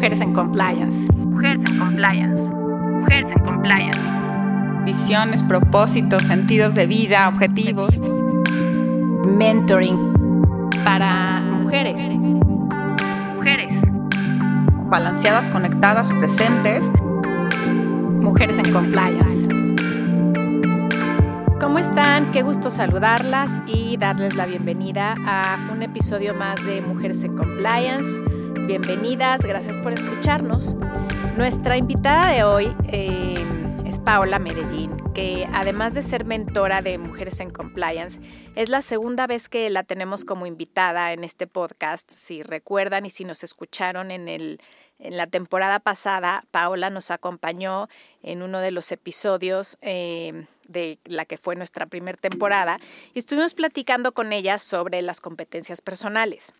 Mujeres en Compliance. Mujeres en Compliance. Mujeres en Compliance. Visiones, propósitos, sentidos de vida, objetivos. Mentoring para mujeres. Mujeres. Balanceadas, conectadas, presentes. Mujeres en Compliance. ¿Cómo están? Qué gusto saludarlas y darles la bienvenida a un episodio más de Mujeres en Compliance. Bienvenidas, gracias por escucharnos. Nuestra invitada de hoy eh, es Paola Medellín, que además de ser mentora de Mujeres en Compliance, es la segunda vez que la tenemos como invitada en este podcast. Si recuerdan y si nos escucharon en el en la temporada pasada, Paola nos acompañó en uno de los episodios eh, de la que fue nuestra primera temporada y estuvimos platicando con ella sobre las competencias personales.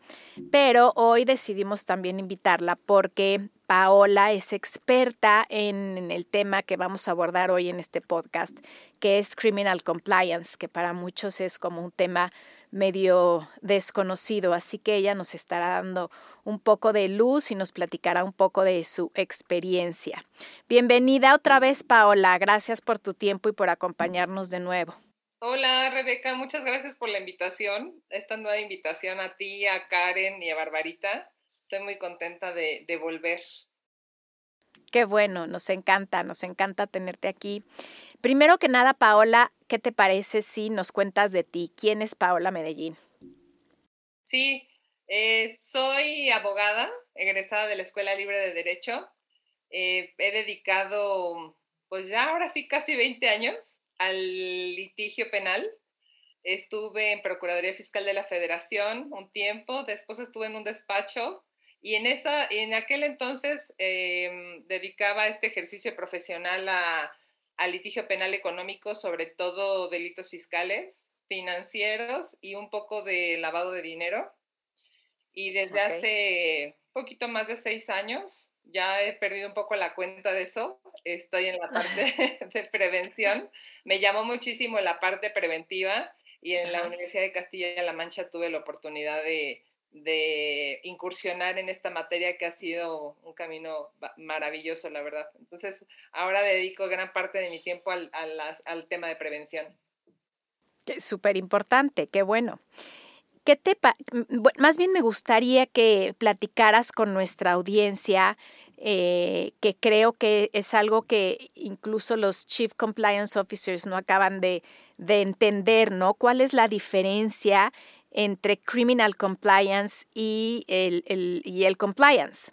Pero hoy decidimos también invitarla porque Paola es experta en, el tema que vamos a abordar hoy en este podcast, que es Criminal Compliance, que para muchos es como un tema medio desconocido, así que ella nos estará dando un poco de luz y nos platicará un poco de su experiencia. Bienvenida otra vez, Paola. Gracias por tu tiempo y por acompañarnos de nuevo. Hola, Rebeca. Muchas gracias por la invitación, esta nueva invitación a ti, a Karen y a Barbarita. Estoy muy contenta de, de volver. Qué bueno, nos encanta, nos encanta tenerte aquí. Primero que nada, Paola, ¿qué te parece si nos cuentas de ti? ¿Quién es Paola Medellín? Sí, eh, soy abogada, egresada de la Escuela Libre de Derecho. Eh, he dedicado, pues ya ahora sí, casi 20 años al litigio penal. Estuve en Procuraduría Fiscal de la Federación un tiempo, después estuve en un despacho y en, esa, en aquel entonces em, dedicaba este ejercicio profesional a al litigio penal económico, sobre todo delitos fiscales, financieros y un poco de lavado de dinero. Y desde hace poquito más de seis años ya he perdido un poco la cuenta de eso. Estoy en la parte de prevención. Me llamó muchísimo la parte preventiva y en la Universidad de Castilla-La Mancha tuve la oportunidad de, de incursionar en esta materia que ha sido un camino maravilloso, la verdad. Entonces, ahora dedico gran parte de mi tiempo al, al, tema de prevención. Súper importante, qué bueno. ¿Qué te más bien me gustaría que platicaras con nuestra audiencia, eh, que creo que es algo que incluso los Chief Compliance Officers no acaban de, de entender, ¿no? ¿Cuál es la diferencia entre criminal compliance y el, el, y el compliance.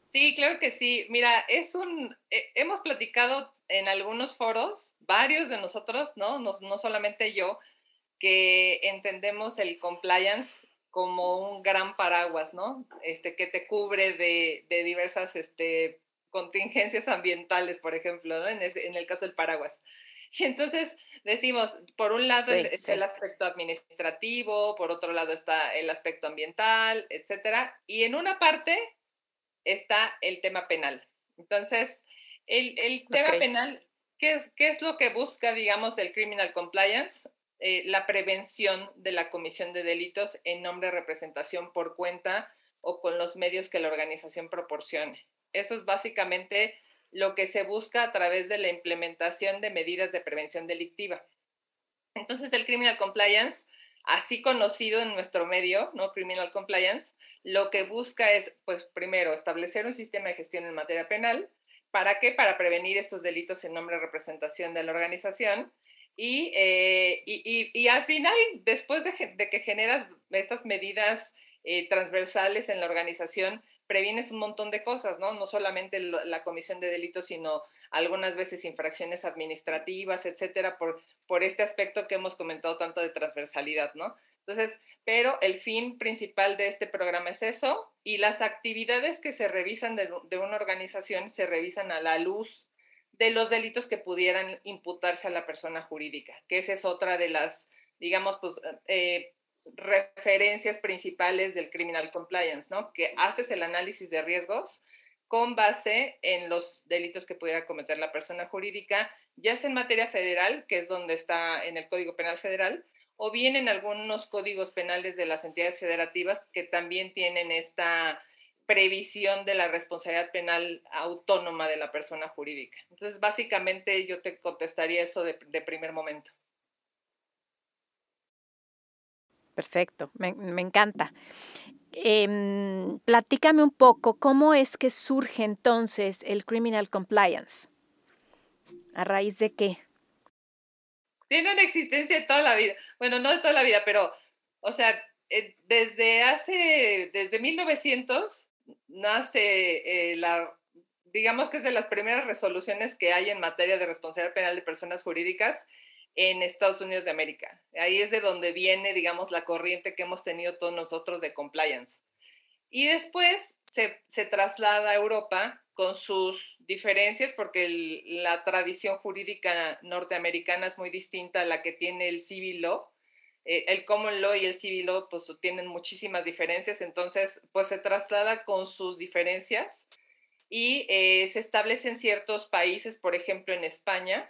Sí, claro que sí. Mira, es un, eh, hemos platicado en algunos foros, varios de nosotros, ¿no? No, no solamente yo, que entendemos el compliance como un gran paraguas, ¿no? Este, que te cubre de, de diversas este, contingencias ambientales, por ejemplo, ¿no? En, en el caso del paraguas. Y entonces, decimos, por un lado está el aspecto administrativo, por otro lado está el aspecto ambiental, etcétera, y en una parte está el tema penal. Entonces, el, tema penal, ¿qué es, ¿qué es lo que busca, digamos, el criminal compliance? Eh, la prevención de la comisión de delitos en nombre de representación por cuenta o con los medios que la organización proporcione. Eso es básicamente lo que se busca a través de la implementación de medidas de prevención delictiva. Entonces, el criminal compliance, así conocido en nuestro medio, ¿no? Criminal compliance, lo que busca es, pues, primero, establecer un sistema de gestión en materia penal. ¿Para qué? Para prevenir estos delitos en nombre de representación de la organización. Y, eh, y, al final, después de, que generas estas medidas eh, transversales en la organización, previenes un montón de cosas, ¿no? No solamente la comisión de delitos, sino algunas veces infracciones administrativas, etcétera, por, por este aspecto que hemos comentado tanto de transversalidad, ¿no? Entonces, pero el fin principal de este programa es eso y las actividades que se revisan de, una organización se revisan a la luz de los delitos que pudieran imputarse a la persona jurídica, que esa es otra de las, digamos, pues, eh, referencias principales del criminal compliance, ¿no? Que haces el análisis de riesgos con base en los delitos que pudiera cometer la persona jurídica, ya sea en materia federal, que es donde está en el Código Penal Federal, o bien en algunos códigos penales de las entidades federativas que también tienen esta, previsión de la responsabilidad penal autónoma de la persona jurídica. Entonces, básicamente yo te contestaría eso de, primer momento. Perfecto, me, encanta. Em, platícame un poco, ¿cómo es que surge entonces el Criminal Compliance? ¿A raíz de qué? Tiene una existencia de toda la vida. Bueno, no de toda la vida, pero, o sea, eh, desde hace, desde 1900 nace eh, la, digamos que es de las primeras resoluciones que hay en materia de responsabilidad penal de personas jurídicas en Estados Unidos de América. Ahí es de donde viene, digamos, la corriente que hemos tenido todos nosotros de compliance. Y después se, se traslada a Europa con sus diferencias, porque la tradición jurídica norteamericana es muy distinta a la que tiene el civil law. Eh, el common law y el civil law pues tienen muchísimas diferencias, entonces pues se traslada con sus diferencias y eh, se establece en ciertos países, por ejemplo en España.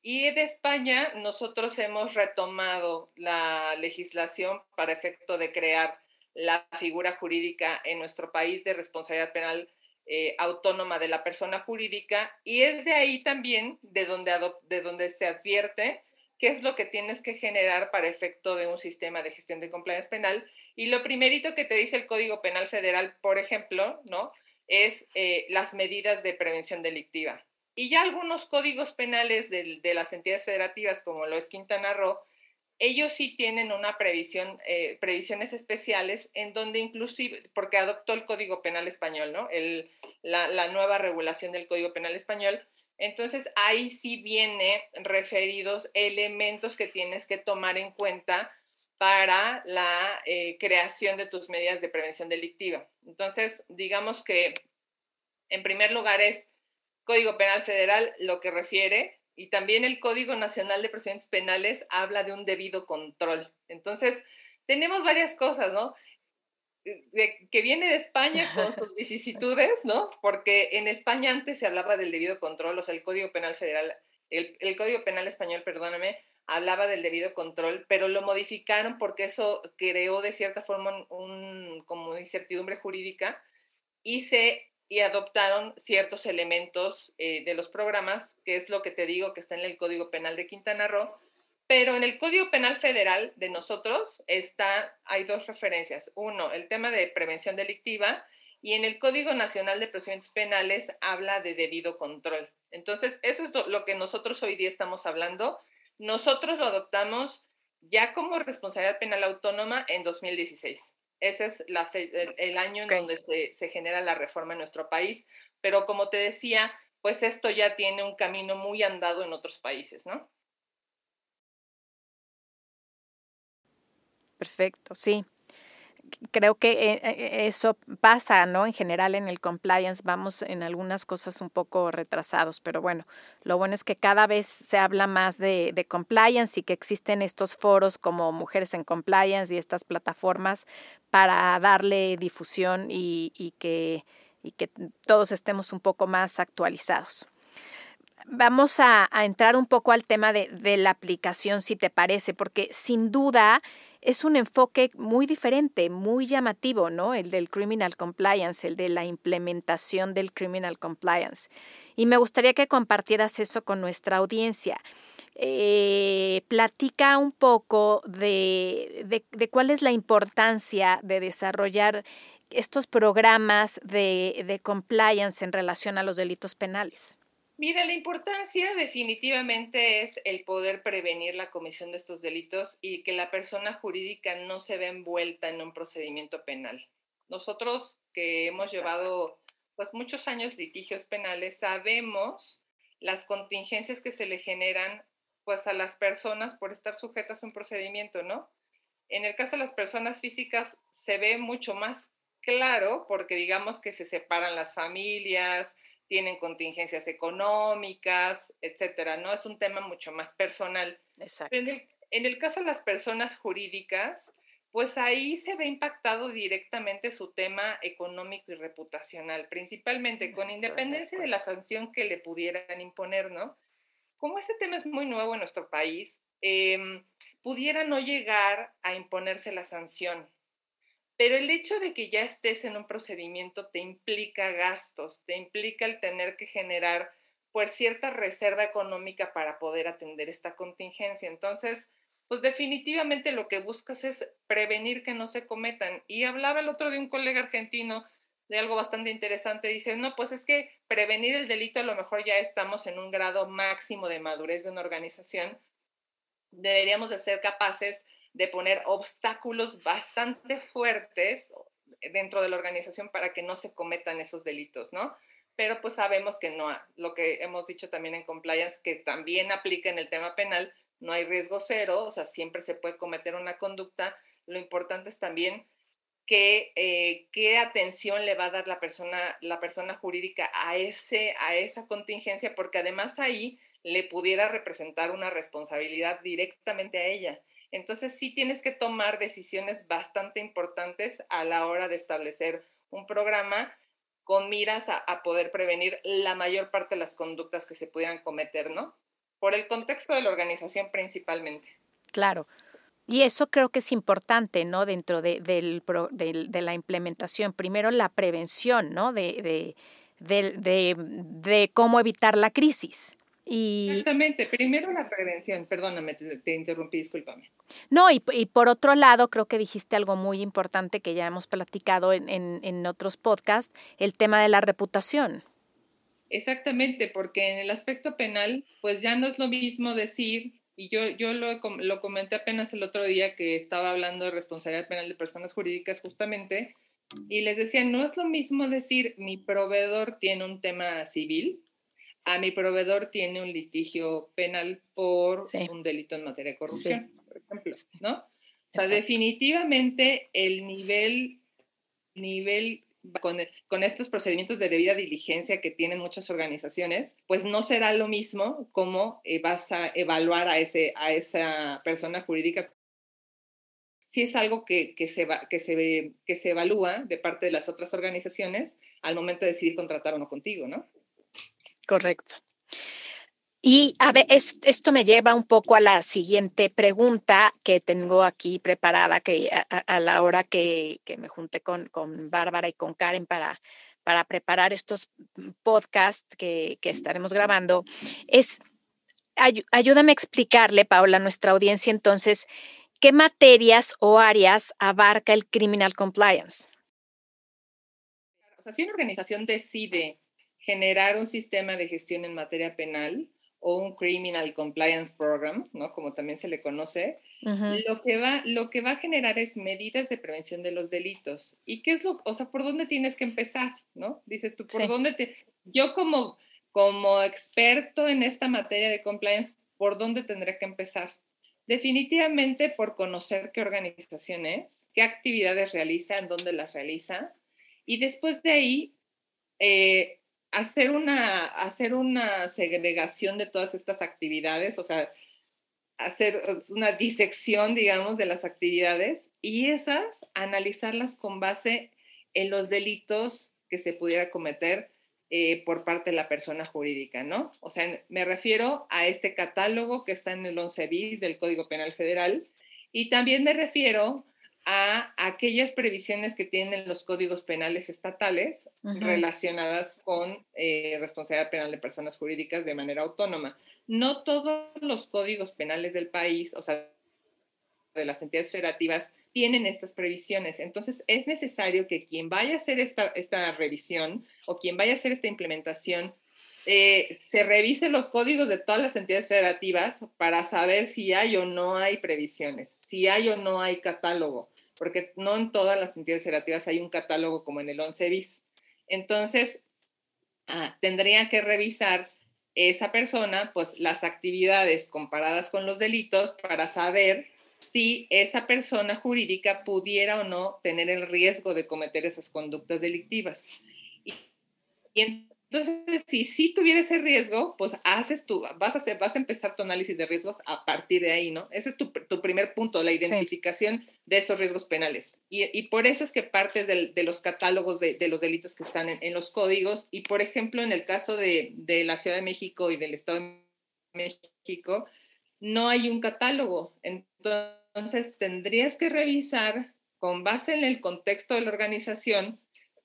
Y de España nosotros hemos retomado la legislación para efecto de crear la figura jurídica en nuestro país de responsabilidad penal eh, autónoma de la persona jurídica y es de ahí también de donde, de donde se advierte qué es lo que tienes que generar para efecto de un sistema de gestión de compliance penal. Y lo primerito que te dice el Código Penal Federal, por ejemplo, ¿no? es eh, las medidas de prevención delictiva. Y ya algunos códigos penales de, las entidades federativas, como lo es Quintana Roo, ellos sí tienen una previsión, eh, previsiones especiales en donde inclusive, porque adoptó el Código Penal Español, ¿no? El, la, nueva regulación del Código Penal Español, entonces ahí sí viene referidos elementos que tienes que tomar en cuenta para la eh, creación de tus medidas de prevención delictiva. Entonces, digamos que en primer lugar es Código Penal Federal lo que refiere y también el Código Nacional de Procedimientos Penales habla de un debido control. Entonces, tenemos varias cosas, ¿no? que viene de España con sus vicisitudes, ¿no? Porque en España antes se hablaba del debido control, o sea, el Código Penal Federal, el, Código Penal Español, perdóname, hablaba del debido control, pero lo modificaron porque eso creó de cierta forma un, como incertidumbre jurídica y se y adoptaron ciertos elementos eh, de los programas, que es lo que te digo que está en el Código Penal de Quintana Roo, pero en el Código Penal Federal de nosotros está, hay dos referencias. Uno, el tema de prevención delictiva y en el Código Nacional de Procedimientos Penales habla de debido control. Entonces, eso es lo que nosotros hoy día estamos hablando. Nosotros lo adoptamos ya como responsabilidad penal autónoma en 2016. Ese es la el, año en donde se, se genera la reforma en nuestro país. Pero como te decía, pues esto ya tiene un camino muy andado en otros países, ¿no? Perfecto, sí. Creo que eh, eh, eso pasa, ¿no? En general en el compliance vamos en algunas cosas un poco retrasados, pero bueno, lo bueno es que cada vez se habla más de, compliance y que existen estos foros como Mujeres en Compliance y estas plataformas para darle difusión y, que, que todos estemos un poco más actualizados. Vamos a, entrar un poco al tema de, de la aplicación, si te parece, porque sin duda es un enfoque muy diferente, muy llamativo, ¿no? El del criminal compliance, el de la implementación del criminal compliance. Y me gustaría que compartieras eso con nuestra audiencia. Eh, platica un poco de, cuál es la importancia de desarrollar estos programas de compliance en relación a los delitos penales. Mira, la importancia definitivamente es el poder prevenir la comisión de estos delitos y que la persona jurídica no se vea envuelta en un procedimiento penal. Nosotros que hemos llevado pues muchos años litigios penales sabemos las contingencias que se le generan pues a las personas por estar sujetas a un procedimiento, ¿no? En el caso de las personas físicas se ve mucho más claro porque digamos que se separan las familias, tienen contingencias económicas, etcétera, ¿no? Es un tema mucho más personal. Exacto. En el, caso de las personas jurídicas, pues ahí se ve impactado directamente su tema económico y reputacional, principalmente con independencia de, la sanción que le pudieran imponer, ¿no? Como ese tema es muy nuevo en nuestro país, em, pudiera no llegar a imponerse la sanción, pero el hecho de que ya estés en un procedimiento te implica gastos, te implica el tener que generar pues cierta reserva económica para poder atender esta contingencia. Entonces, pues definitivamente lo que buscas es prevenir que no se cometan. Y hablaba el otro de un colega argentino de algo bastante interesante. Dice, no, pues es que prevenir el delito a lo mejor ya estamos en un grado máximo de madurez de una organización. Deberíamos de ser capaces de poner obstáculos bastante fuertes dentro de la organización para que no se cometan esos delitos, ¿no? Pero pues sabemos que no, lo que hemos dicho también en compliance, que también aplica en el tema penal, no hay riesgo cero, o sea, siempre se puede cometer una conducta. Lo importante es también que, eh, qué atención le va a dar la persona, la persona jurídica a, ese, a esa contingencia, porque además ahí le pudiera representar una responsabilidad directamente a ella. Entonces sí tienes que tomar decisiones bastante importantes a la hora de establecer un programa con miras a, poder prevenir la mayor parte de las conductas que se pudieran cometer, ¿no? Por el contexto de la organización principalmente. Claro. Y eso creo que es importante, ¿no? Dentro de, de la implementación. Primero la prevención, ¿no? De, de, cómo evitar la crisis. Exactamente, primero la prevención, perdóname, te, interrumpí, discúlpame. No, y, por otro lado, creo que dijiste algo muy importante que ya hemos platicado en, en, otros podcasts, el tema de la reputación. Exactamente, porque en el aspecto penal, pues ya no es lo mismo decir, y yo, yo lo, lo comenté apenas el otro día que estaba hablando de responsabilidad penal de personas jurídicas justamente, y les decía, no es lo mismo decir mi proveedor tiene un tema civil a mi proveedor tiene un litigio penal por un delito en materia de corrupción, por ejemplo, ¿no? O sea, definitivamente el nivel, nivel con, con, estos procedimientos de debida diligencia que tienen muchas organizaciones, pues no será lo mismo como eh, vas a evaluar a, ese, a esa persona jurídica. Si es algo que, que, se va, que, se, que se evalúa de parte de las otras organizaciones al momento de decidir contratar o no contigo, ¿no? Correcto. Y a ver, esto me lleva un poco a la siguiente pregunta que tengo aquí preparada que a, la hora que, me junté con, con, Bárbara y con Karen para, para preparar estos podcasts que, estaremos grabando. Es, ayúdame a explicarle, Paula, a nuestra audiencia entonces, ¿qué materias o áreas abarca el Criminal Compliance? Si una organización decide generar un sistema de gestión en materia penal o un Criminal Compliance Program, ¿no? Como también se le conoce, lo, que va, lo que va a generar es medidas de prevención de los delitos. ¿Y qué es lo, o sea, por dónde tienes que empezar, ¿no? Dices tú, ¿por dónde te, yo como, como experto en esta materia de compliance, ¿por dónde tendré que empezar? Definitivamente por conocer qué organización es, qué actividades realiza, en dónde las realiza, y después de ahí, eh, hacer una, hacer una segregación de todas estas actividades, o sea, hacer una disección, digamos, de las actividades y esas analizarlas con base en los delitos que se pudiera cometer eh, por parte de la persona jurídica, ¿no? O sea, me refiero a este catálogo que está en el 11 bis del Código Penal Federal y también me refiero a aquellas previsiones que tienen los códigos penales estatales relacionadas con eh, responsabilidad penal de personas jurídicas de manera autónoma. No todos los códigos penales del país, o sea, de las entidades federativas, tienen estas previsiones. Entonces, es necesario que quien vaya a hacer esta, esta revisión o quien vaya a hacer esta implementación eh, se revise los códigos de todas las entidades federativas para saber si hay o no hay previsiones, si hay o no hay catálogo porque no en todas las entidades federativas hay un catálogo como en el 11 bis. Entonces, ah, tendría que revisar esa persona, pues las actividades comparadas con los delitos para saber si esa persona jurídica pudiera o no tener el riesgo de cometer esas conductas delictivas. Y, y entonces, si sí tuviera ese riesgo, pues haces tú, vas a, hacer, vas a empezar tu análisis de riesgos a partir de ahí, ¿no? Ese es tu, tu primer punto, la identificación de esos riesgos penales. Y, y, por eso es que partes de, de los catálogos de, de, los delitos que están en, en, los códigos. Y, por ejemplo, en el caso de, de la Ciudad de México y del Estado de México, no hay un catálogo. Entonces, tendrías que revisar con base en el contexto de la organización,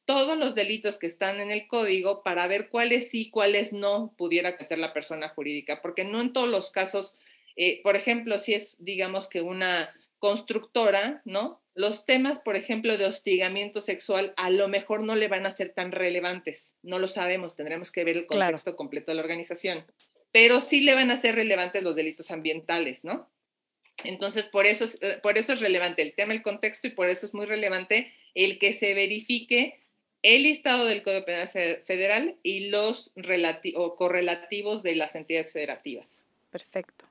todos los delitos que están en el código para ver cuáles sí, cuáles no pudiera cometer la persona jurídica, porque no en todos los casos, eh, por ejemplo, si es, digamos que una constructora, ¿no? Los temas, por ejemplo, de hostigamiento sexual a lo mejor no le van a ser tan relevantes, no lo sabemos, tendremos que ver el contexto completo de la organización, pero sí le van a ser relevantes los delitos ambientales, ¿no? Entonces, por eso, es, eh, por eso es relevante el tema, el contexto, y por eso es muy relevante el que se verifique el listado del Código Penal Federal y los o correlativos de las entidades federativas. Perfecto.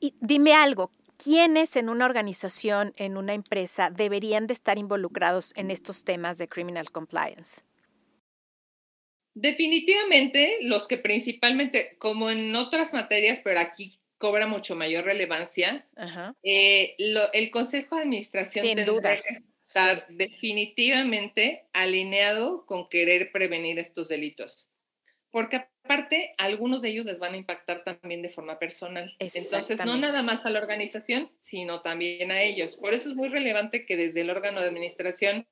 Y dime algo, ¿quiénes en una organización, en una empresa, deberían de estar involucrados en estos temas de criminal compliance? Definitivamente los que principalmente, como en otras materias, pero aquí cobra mucho mayor relevancia, eh, el Consejo de Administración Sin duda estar definitivamente alineado con querer prevenir estos delitos. Porque aparte, algunos de ellos les van a impactar también de forma personal. Entonces, no nada más a la organización, sino también a ellos. Por eso es muy relevante que desde el órgano de administración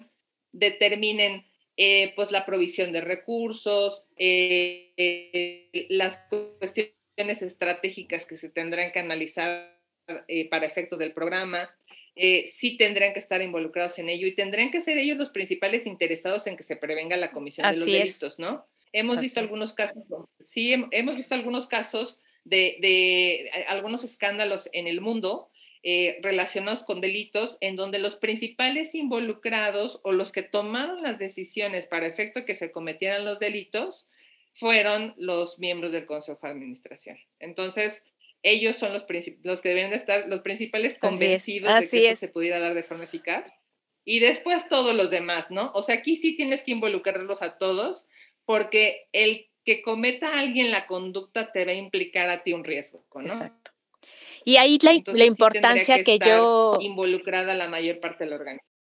determinen eh, pues la provisión de recursos, eh, eh, las cuestiones estratégicas que se tendrán que analizar para efectos del programa, eh, sí tendrán que estar involucrados en ello y tendrán que ser ellos los principales interesados en que se prevenga la comisión de los delitos, ¿no? Hemos visto algunos casos, sí, hemos visto algunos casos de, de algunos escándalos en el mundo eh, relacionados con delitos en donde los principales involucrados o los que tomaron las decisiones para efecto que se cometieran los delitos fueron los miembros del Consejo de Administración. Entonces, ellos son los, los que deben de estar, los principales convencidos de que se pudiera dar de forma eficaz. Y después todos los demás, ¿no? O sea, aquí sí tienes que involucrarlos a todos, porque el que cometa alguien la conducta te va a implicar a ti un riesgo, ¿no? Exacto. Y ahí la, la importancia que, que yo... Involucrada la mayor parte del organización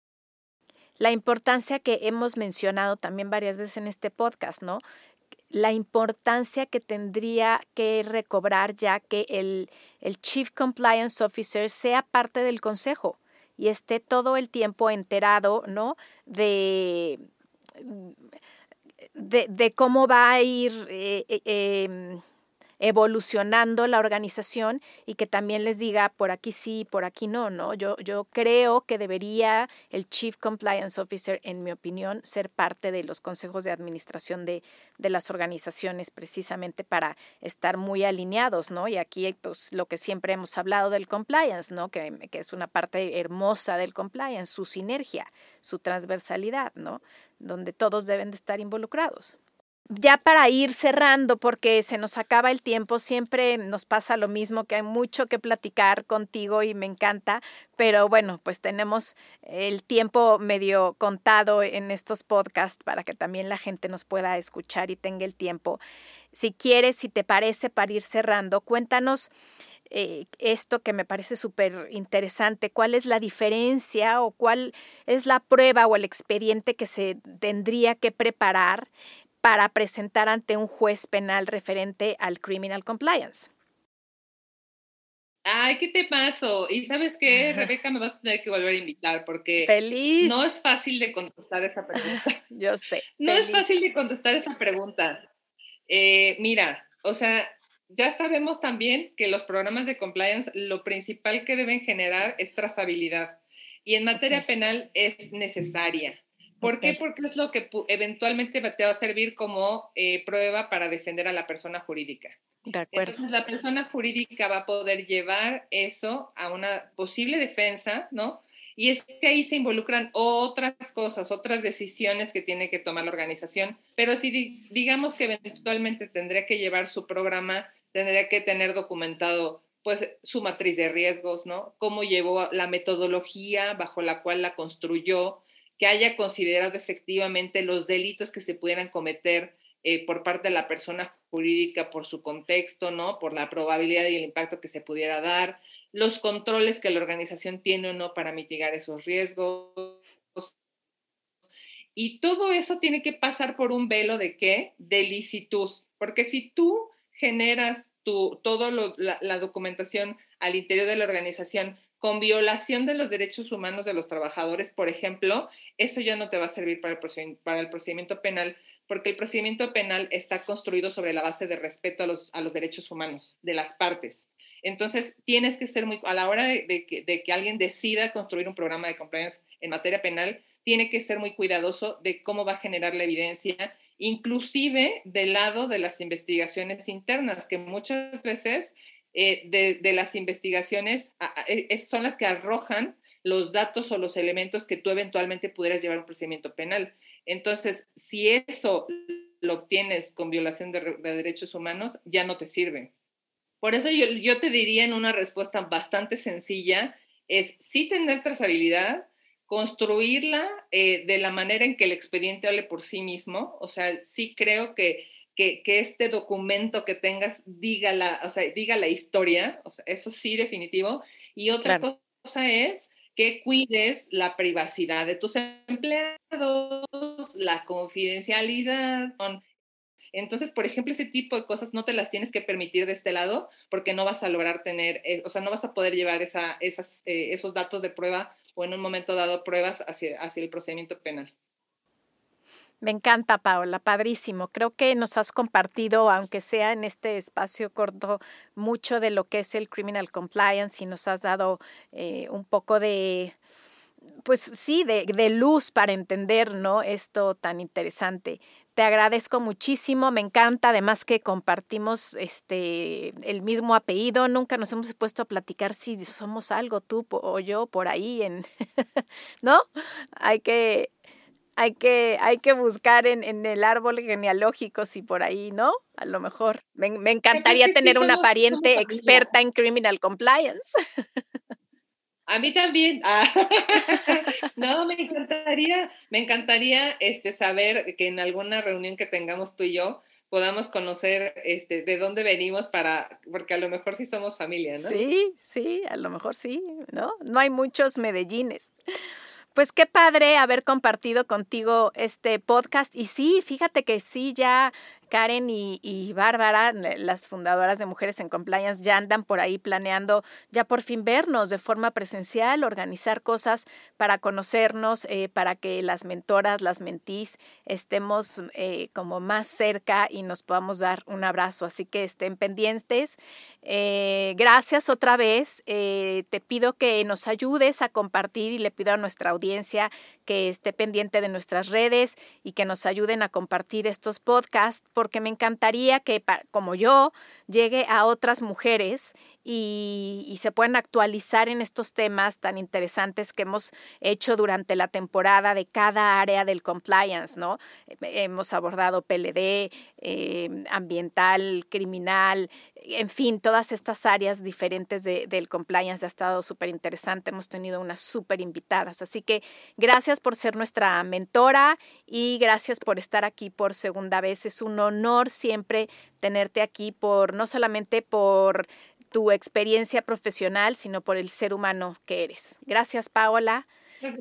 la importancia que hemos mencionado también varias veces en este podcast, ¿no? La importancia que tendría que recobrar ya que el, el, Chief Compliance Officer sea parte del consejo y esté todo el tiempo enterado, ¿no? De, de, cómo va a ir eh, eh, em, evolucionando la organización y que también les diga por aquí sí, por aquí no, ¿no? Yo, yo creo que debería el Chief Compliance Officer, en mi opinión, ser parte de los consejos de administración de, de las organizaciones precisamente para estar muy alineados, ¿no? Y aquí, pues, lo que siempre hemos hablado del compliance, ¿no? Que, que es una parte hermosa del compliance, su sinergia, su transversalidad, ¿no? Donde todos deben de estar involucrados ya para ir cerrando, porque se nos acaba el tiempo, siempre nos pasa lo mismo, que hay mucho que platicar contigo y me encanta, pero bueno, pues tenemos el tiempo medio contado en estos podcasts para que también la gente nos pueda escuchar y tenga el tiempo. Si quieres, si te parece, para ir cerrando, cuéntanos. Eh, esto que me parece súper interesante, cuál es la diferencia o cuál es la prueba o el expediente que se tendría que preparar para presentar ante un juez penal referente al criminal compliance. Ay, ¿qué te pasó? Y sabes qué, Rebeca, me vas a tener que volver a invitar porque feliz. no es fácil de contestar esa pregunta. Yo sé. No es fácil de contestar esa pregunta. Eh, mira, o sea, ya sabemos también que los programas de compliance lo principal que deben generar es trazabilidad. Y en materia penal es necesaria. ¿Por qué? Porque es lo que eventualmente te va a servir como eh, prueba para defender a la persona jurídica. De acuerdo. Entonces, la persona jurídica va a poder llevar eso a una posible defensa, ¿no? Y es que ahí se involucran otras cosas, otras decisiones que tiene que tomar la organización. Pero si digamos que eventualmente tendría que llevar su programa, tendría que tener documentado pues su matriz de riesgos, ¿no? Cómo llevó la metodología bajo la cual la construyó, que haya considerado efectivamente los delitos que se pudieran cometer eh, por parte de la persona jurídica por su contexto, ¿no? Por la probabilidad y el impacto que se pudiera dar, los controles que la organización tiene o no para mitigar esos riesgos. Y todo eso tiene que pasar por un velo de qué? De licitud. Porque si tú generas tu, todo la documentación al interior de la organización con violación de los derechos humanos de los trabajadores, por ejemplo, eso ya no te va a servir para el, procedimiento penal, porque el procedimiento penal está construido sobre la base de respeto a los, a los derechos humanos de las partes. Entonces, tienes que ser muy, a la hora de, que, de, que, alguien decida construir un programa de compliance en materia penal, tiene que ser muy cuidadoso de cómo va a generar la evidencia, inclusive del lado de las investigaciones internas, que muchas veces eh, de, de, las investigaciones e, son las que arrojan los datos o los elementos que tú eventualmente pudieras llevar a un procedimiento penal. Entonces, si eso lo obtienes con violación de, derechos humanos, ya no te sirve. Por eso yo, te diría en una respuesta bastante sencilla, es sí tener trazabilidad, construirla eh, de la manera en que el expediente hable por sí mismo. O sea, sí creo que, que, este documento que tengas diga la, o sea, diga la historia, o sea, eso sí definitivo. Y otra cosa es que cuides la privacidad de tus empleados, la confidencialidad. Entonces, por ejemplo, ese tipo de cosas no te las tienes que permitir de este lado porque no vas a lograr tener, eh, o sea, no vas a poder llevar esa, esas, eh, esos datos de prueba o en un momento dado pruebas hacia, hacia el procedimiento penal. Me encanta, Paola, padrísimo. Creo que nos has compartido, aunque sea en este espacio corto, mucho de lo que es el criminal compliance y nos has dado eh, un poco de, pues sí, de, luz para entender, ¿no? Esto tan interesante. Te agradezco muchísimo, me encanta, además que compartimos este el mismo apellido, nunca nos hemos puesto a platicar si somos algo tú o yo por ahí en ¿no? Hay que hay que, hay que buscar en, en, el árbol genealógico, si por ahí, ¿no? A lo mejor. Me, me encantaría tener una pariente experta en criminal compliance. A mí también. Ah, no, me encantaría, me encantaría este, saber que en alguna reunión que tengamos tú y yo podamos conocer este, de dónde venimos para, porque a lo mejor sí somos familia, ¿no? Sí, sí, a lo mejor sí, ¿no? No hay muchos medellines. Pues qué padre haber compartido contigo este podcast. Y sí, fíjate que sí, ya Karen y, Bárbara, las fundadoras de Mujeres en Compliance, ya andan por ahí planeando ya por fin vernos de forma presencial, organizar cosas para conocernos, eh, para que las mentoras, las mentís, estemos eh, como más cerca y nos podamos dar un abrazo. Así que estén pendientes. Eh, gracias otra vez. te pido que nos ayudes a compartir y le pido a nuestra audiencia que esté pendiente de nuestras redes y que nos ayuden a compartir estos podcasts porque me encantaría que, como yo, llegue a otras mujeres y, se puedan actualizar en estos temas tan interesantes que hemos hecho durante la temporada de cada área del compliance, ¿no? Hemos abordado PLD, eh, ambiental, criminal, en fin, todas estas áreas diferentes de, del compliance ha estado súper interesante. Hemos tenido unas súper invitadas. Así que gracias por ser nuestra mentora y gracias por estar aquí por segunda vez. Es un honor siempre tenerte aquí por, no solamente por tu experiencia profesional, sino por el ser humano que eres. Gracias, Paola.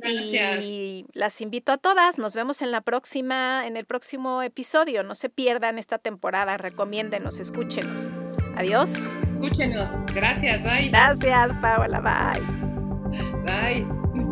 Y las invito a todas. Nos vemos en la próxima, en el próximo episodio. No se pierdan esta temporada. Recomiéndenos, escúchenos. Adiós. Escúchenos. Gracias. Bye. Gracias, Paola. Bye. Bye.